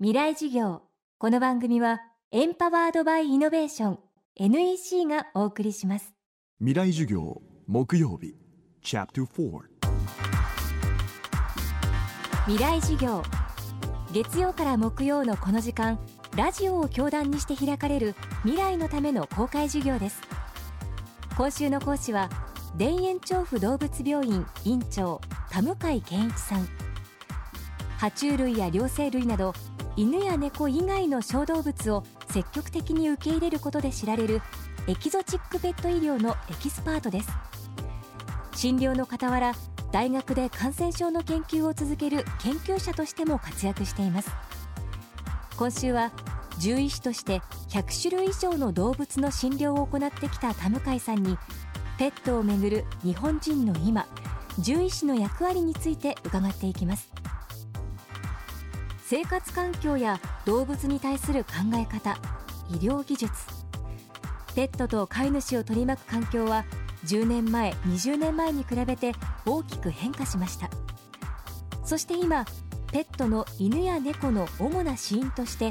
未来事業。この番組はエンパワードバイイノベーション NEC がお送りします。未来授業木曜日チャプター4未来事業。月曜から木曜のこの時間ラジオを教壇にして開かれる未来のための公開授業です。今週の講師は田園調布動物病院院長田向健一さん。爬虫類や両生類など犬や猫以外の小動物を積極的に受け入れることで知られるエキゾチックペット医療のエキスパートです。診療の傍ら大学で感染症の研究を続ける研究者としても活躍しています。今週は獣医師として100種類以上の動物の診療を行ってきた田向さんにペットをめぐる日本人の今獣医師の役割について伺っていきます。生活環境や動物に対する考え方医療技術。ペットと飼い主を取り巻く環境は10年前20年前に比べて大きく変化しました。そして今ペットの犬や猫の主な死因として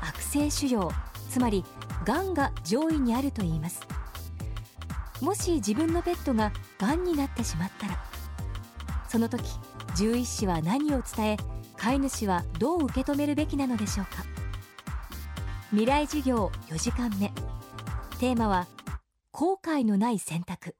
悪性腫瘍つまりがんが上位にあるといいます。もし自分のペットががんになってしまったらその時獣医師は何を伝え飼い主はどう受け止めるべきなのでしょうか。未来授業4時間目。テーマは後悔のない選択。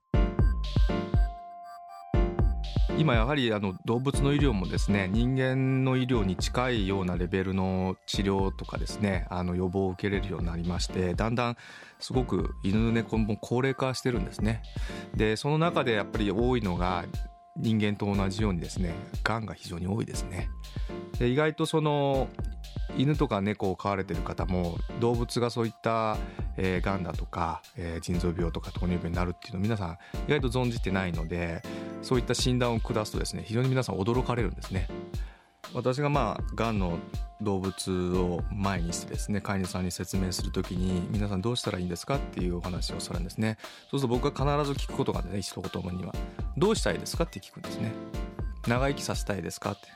今やはりあの動物の医療もですね人間の医療に近いようなレベルの治療とかですねあの予防を受けれるようになりましてだんだんすごく犬猫も高齢化してるんですね。でその中でやっぱり多いのが人間と同じようにですねがんが非常に多いですねで意外とその犬とか猫を飼われてる方も動物がそういった、えー、がんだとか、えー、腎臓病とか糖尿病になるっていうのを皆さん意外と存じてないのでそういった診断を下すとですね非常に皆さん驚かれるんですね。私がまあがんの動物を前にしてですね飼い主さんに説明するときに皆さんどうしたらいいんですかっていうお話をするんですね。そうすると僕は必ず聞くことがね一言にはどうしたいですかって聞くんですね。長生きさせたいですかって。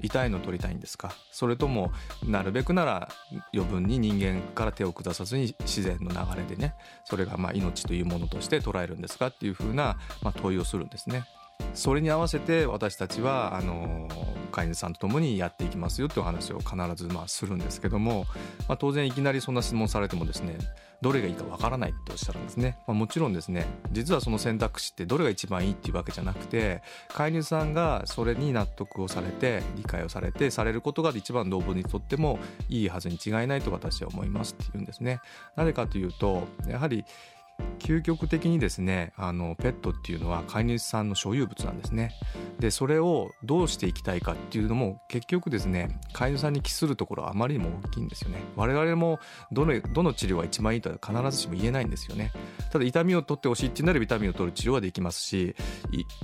痛いの取りたいんですか。それともなるべくなら余分に人間から手を下さずに自然の流れでねそれがまあ命というものとして捉えるんですかっていうふうなま問いをするんですね。それに合わせて私たちはあの飼い主さんと共にやっていきますよという話を必ずまあするんですけども、まあ、当然いきなりそんな質問されてもですねどれがいいかわからないっておっしゃるんですね、まあ、もちろんですね実はその選択肢ってどれが一番いいっていうわけじゃなくて飼い主さんがそれに納得をされて理解をされてされることが一番動物にとってもいいはずに違いないと私は思いますっていうんですね。なぜかというとやはり究極的にですねあのペットっていうのは飼い主さんの所有物なんですね。でそれをどうしていきたいかっていうのも結局ですね飼い主さんに帰するところはあまりにも大きいんですよね。我々もどのどの治療が一番いいとは必ずしも言えないんですよね。ただ痛みを取ってほしいっていうなら痛みを取る治療はできますし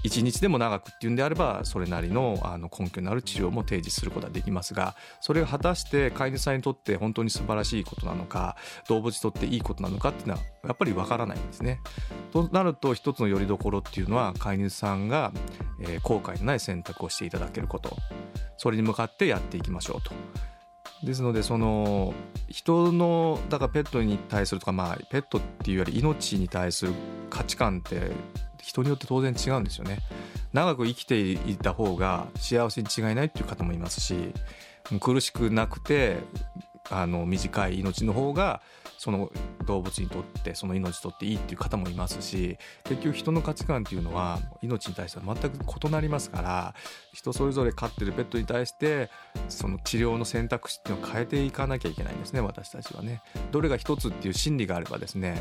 1日でも長くっていうんであればそれなりのあの根拠のある治療も提示することはできますがそれが果たして飼い主さんにとって本当に素晴らしいことなのか動物にとっていいことなのかっていうのはやっぱりわからないんですね。となると一つのよりどころっていうのは飼い主さんが、えー、後悔のない選択をしていただけることそれに向かってやっていきましょうと。ですのでその人のだからペットに対するとかまあペットっていうより命に対する価値観って人によって当然違うんですよね。長く生きていた方が幸せに違いないっていう方もいますし苦しくなくてあの短い命の方がその動物にとってその命にとっていいっていう方もいますし結局人の価値観っていうのは命に対しては全く異なりますから人それぞれ飼ってるペットに対してその治療の選択肢っていうのを変えていかなきゃいけないんですね私たちはね。どれが一つっていう心理があればですね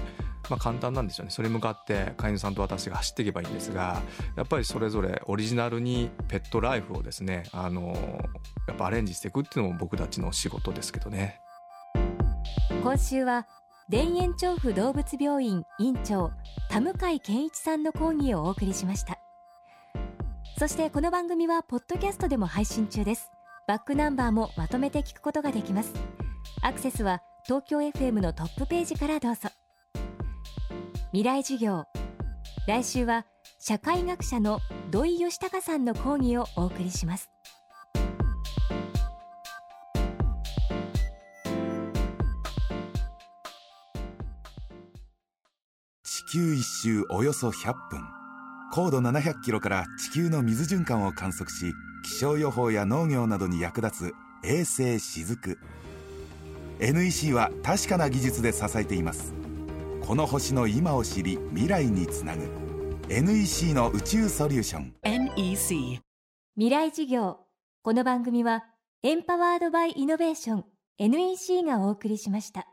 まあ簡単なんですよねそれに向かって飼い主さんと私が走っていけばいいんですがやっぱりそれぞれオリジナルにペットライフをですねあのやっぱアレンジしていくっていうのも僕たちの仕事ですけどね。今週は田園調布動物病院院長田向健一さんの講義をお送りしました。そしてこの番組はポッドキャストでも配信中です。バックナンバーもまとめて聞くことができます。アクセスは東京 FM のトップページからどうぞ。未来授業。来週は社会学者の土井義孝さんの講義をお送りします。球一周およそ100分。高度700キロから地球の水循環を観測し気象予報や農業などに役立つ衛星しずく。NEC は確かな技術で支えています。この星の今を知り未来につなぐ。NEC の宇宙ソリューション。NEC 未来事業。この番組はエンパワードバイイノベーション。NEC がお送りしました。